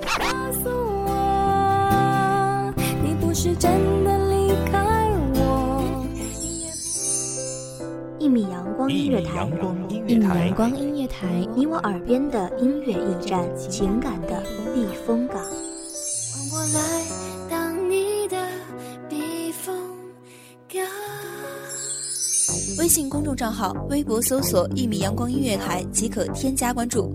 告诉我，你不是真的离开我。一米阳光音乐台，一米阳，光音乐台，你我耳边的音乐驿站，情感的避风港。我来当你的避风港。微信公众账号、微博搜索“一米阳光音乐台”即可添加关注。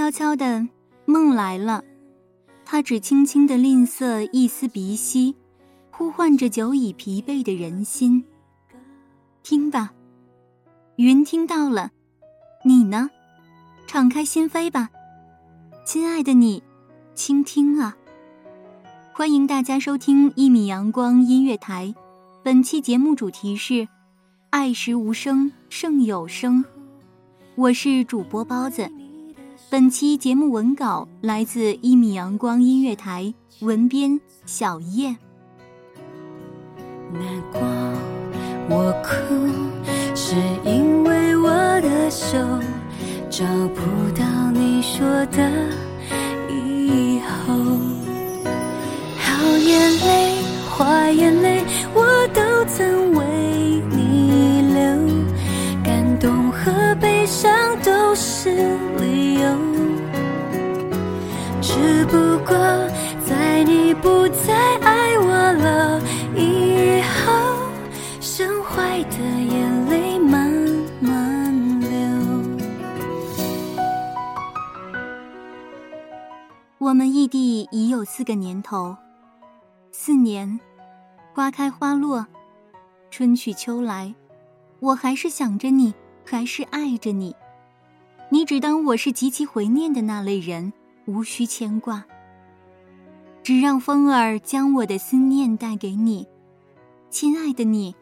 悄悄的，梦来了，他只轻轻的吝啬一丝鼻息，呼唤着久已疲惫的人心。听吧，云听到了，你呢？敞开心扉吧，亲爱的你。倾听啊！欢迎大家收听一米阳光音乐台，本期节目主题是“爱时无声胜有声”，我是主播包子。本期节目文稿来自一米阳光音乐台，文编小叶。难过，我哭，是因为我的手找不到你说的。以后，好眼泪、坏眼泪，我都曾为你流。感动和悲伤都是过在你不再爱我了以后，剩坏的眼泪慢慢流。我们异地已有四个年头，四年，花开花落，春去秋来，我还是想着你，还是爱着你。你只当我是极其怀念的那类人，无需牵挂，只让风儿将我的思念带给你，亲爱的你。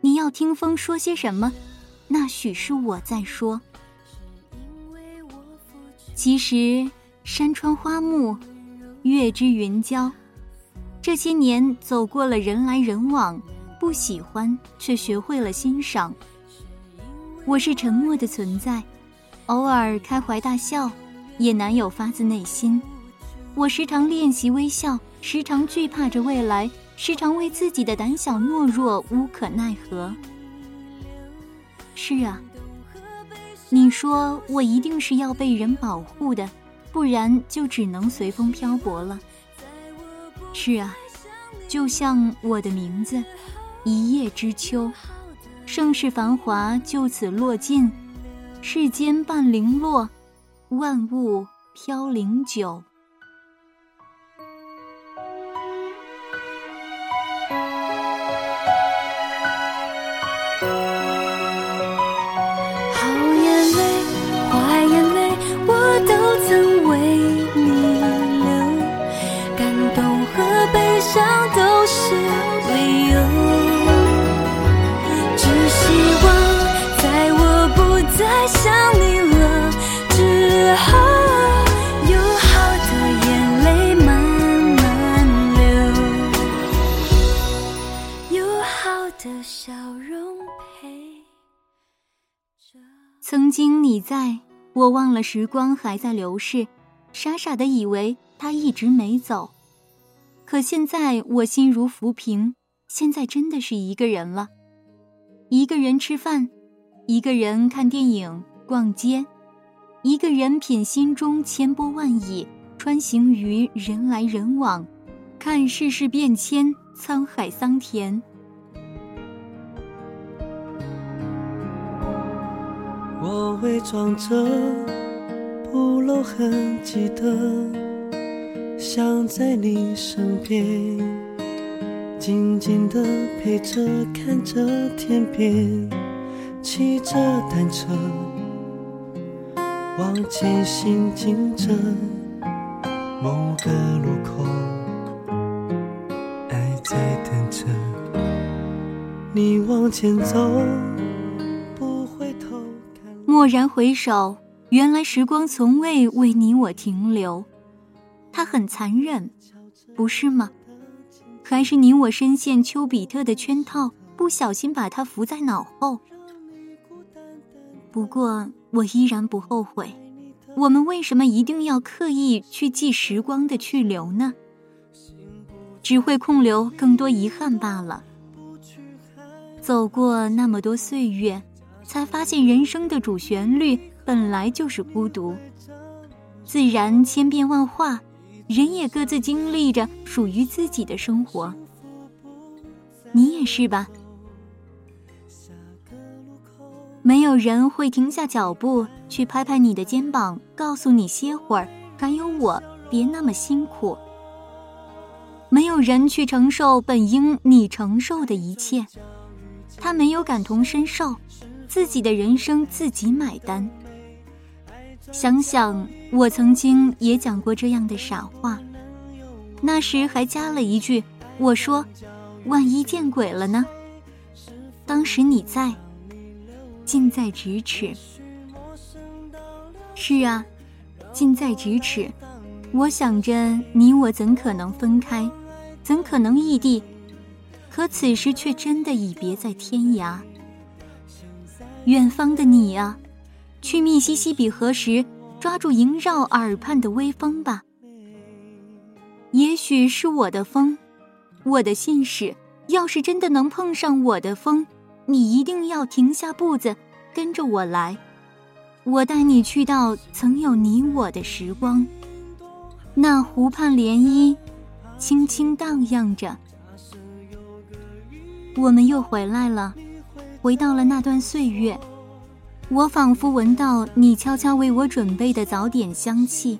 你要听风说些什么？那许是我在说。其实。山川花木，月之云娇。这些年走过了人来人往，不喜欢却学会了欣赏。我是沉默的存在，偶尔开怀大笑，也难有发自内心。我时常练习微笑，时常惧怕着未来，时常为自己的胆小懦弱无可奈何。是啊，你说我一定是要被人保护的。不然就只能随风漂泊了。是啊，就像我的名字，一叶知秋，盛世繁华就此落尽，世间半零落，万物飘零久。好眼泪，坏眼泪，我都曾为你流，感动和悲伤。曾经你在，我忘了时光还在流逝，傻傻的以为他一直没走。可现在我心如浮萍，现在真的是一个人了，一个人吃饭，一个人看电影、逛街，一个人品心中千波万亿，穿行于人来人往，看世事变迁，沧海桑田。伪装着不露痕迹的，想在你身边，静静的陪着，看着天边，骑着单车，往前行进着，某个路口，爱在等着你往前走。蓦然回首，原来时光从未为你我停留。它很残忍，不是吗？还是你我深陷丘比特的圈套，不小心把它伏在脑后。不过我依然不后悔。我们为什么一定要刻意去记时光的去留呢？只会空留更多遗憾罢了。走过那么多岁月。才发现，人生的主旋律本来就是孤独。自然千变万化，人也各自经历着属于自己的生活。你也是吧？没有人会停下脚步去拍拍你的肩膀，告诉你歇会儿，还有我，别那么辛苦。没有人去承受本应你承受的一切，他没有感同身受。自己的人生自己买单。想想我曾经也讲过这样的傻话，那时还加了一句：“我说，万一见鬼了呢？”当时你在，近在咫尺。是啊，近在咫尺。我想着你我怎可能分开，怎可能异地？可此时却真的已别在天涯。远方的你啊，去密西西比河时，抓住萦绕耳畔的微风吧。也许是我的风，我的信使。要是真的能碰上我的风，你一定要停下步子，跟着我来。我带你去到曾有你我的时光，那湖畔涟漪，轻轻荡漾着。我们又回来了。回到了那段岁月，我仿佛闻到你悄悄为我准备的早点香气。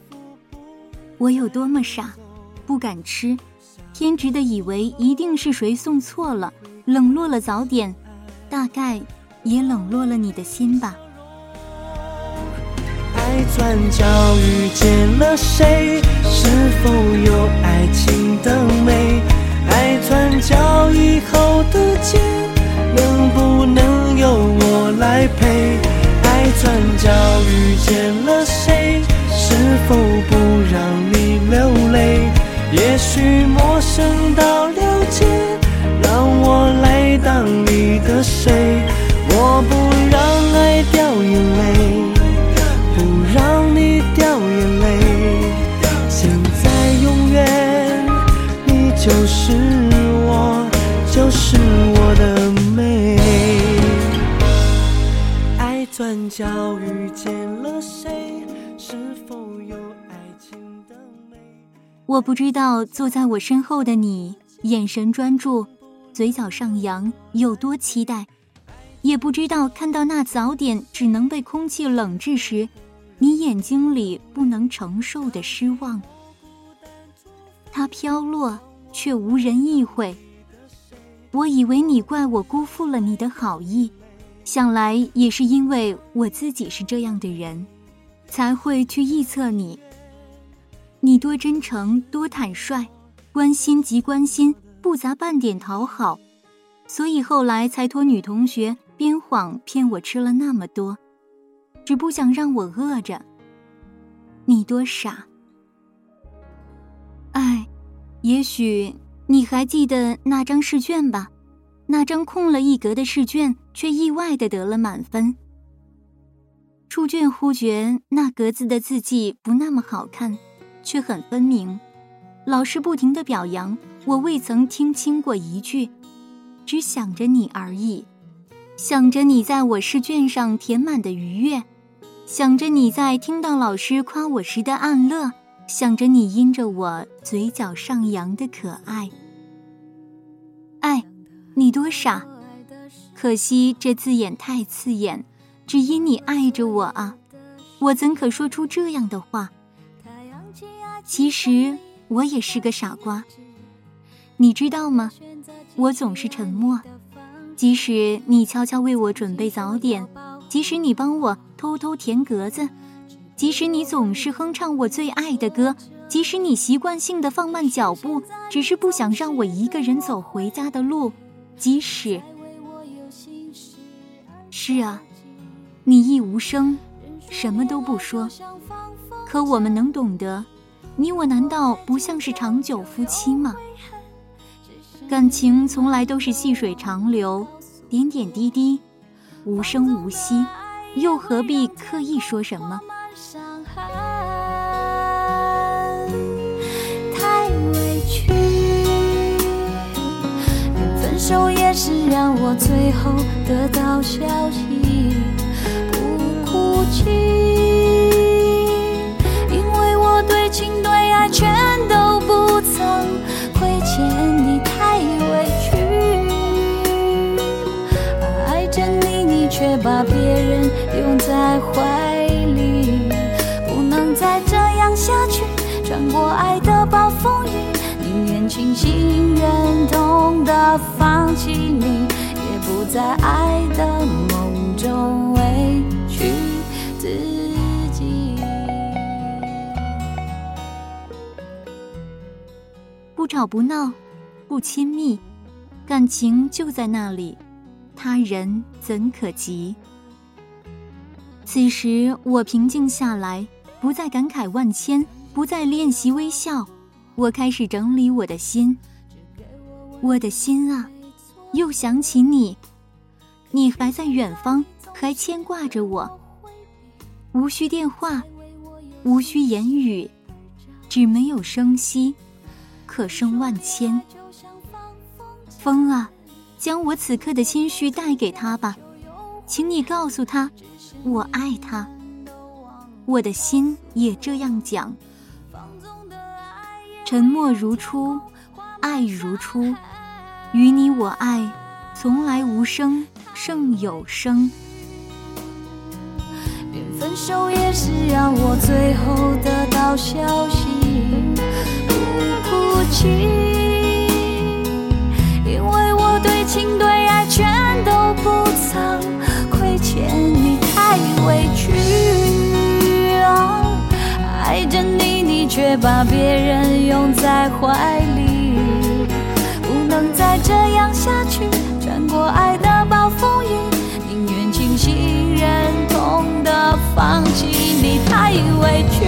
我有多么傻，不敢吃，偏执的以为一定是谁送错了，冷落了早点，大概也冷落了你的心吧。爱转角遇见了谁？是否有爱情的美？爱转角以后的街。陪？爱转角遇见了谁？是否不让你流泪？也许陌生到转角遇见了谁？是否有爱情的美？我不知道坐在我身后的你，眼神专注，嘴角上扬，有多期待；也不知道看到那早点只能被空气冷制时，你眼睛里不能承受的失望。它飘落，却无人意会。我以为你怪我辜负了你的好意。想来也是因为我自己是这样的人，才会去臆测你。你多真诚，多坦率，关心即关心，不杂半点讨好，所以后来才托女同学编谎骗我吃了那么多，只不想让我饿着。你多傻！哎，也许你还记得那张试卷吧？那张空了一格的试卷，却意外的得了满分。出卷忽觉那格子的字迹不那么好看，却很分明。老师不停的表扬我，未曾听清过一句，只想着你而已，想着你在我试卷上填满的愉悦，想着你在听到老师夸我时的暗乐，想着你因着我嘴角上扬的可爱。爱，你多傻！可惜这字眼太刺眼，只因你爱着我啊，我怎可说出这样的话？其实。我也是个傻瓜，你知道吗？我总是沉默，即使你悄悄为我准备早点，即使你帮我偷偷填格子，即使你总是哼唱我最爱的歌，即使你习惯性的放慢脚步，只是不想让我一个人走回家的路，即使……是啊，你亦无声，什么都不说，可我们能懂得。你我难道不像是长久夫妻吗？感情从来都是细水长流，点点滴滴，无声无息，又何必刻意说什么？手也是让我最后得到消息，不哭泣。因为我对情对爱全都不曾亏欠你，太委屈。爱着你，你却把别人拥在怀里，不能再这样下去。穿过爱的暴风雨，宁愿清醒忍痛的放弃你，也不在爱的梦中委屈自己。不吵不闹，不亲密，感情就在那里，他人怎可及？此时我平静下来，不再感慨万千，不再练习微笑，我开始整理我的心。我的心啊，又想起你，你还在远方，还牵挂着我。无需电话，无需言语，只没有声息。可声万千，风啊，将我此刻的心绪带给他吧，请你告诉他，我爱他。我的心也这样讲。沉默如初，爱如初，与你我爱，从来无声胜有声。连分手也是让我最后得到消息。不哭泣，因为我对情对爱全都不曾亏欠你，太委屈。爱着你，你却把别人拥在怀里，委屈。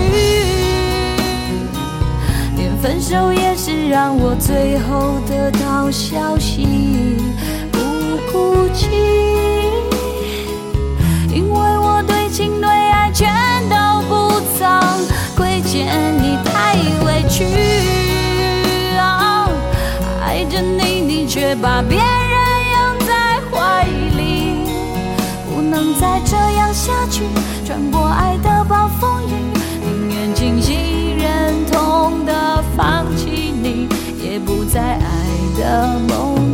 连分手也是让我最后得到消息，不哭泣，因为我对情对爱全都不曾亏欠你，太委屈。爱着你，你却把别人拥在怀里，不能再这样下去。穿过爱的暴风放弃你，也不再爱的梦。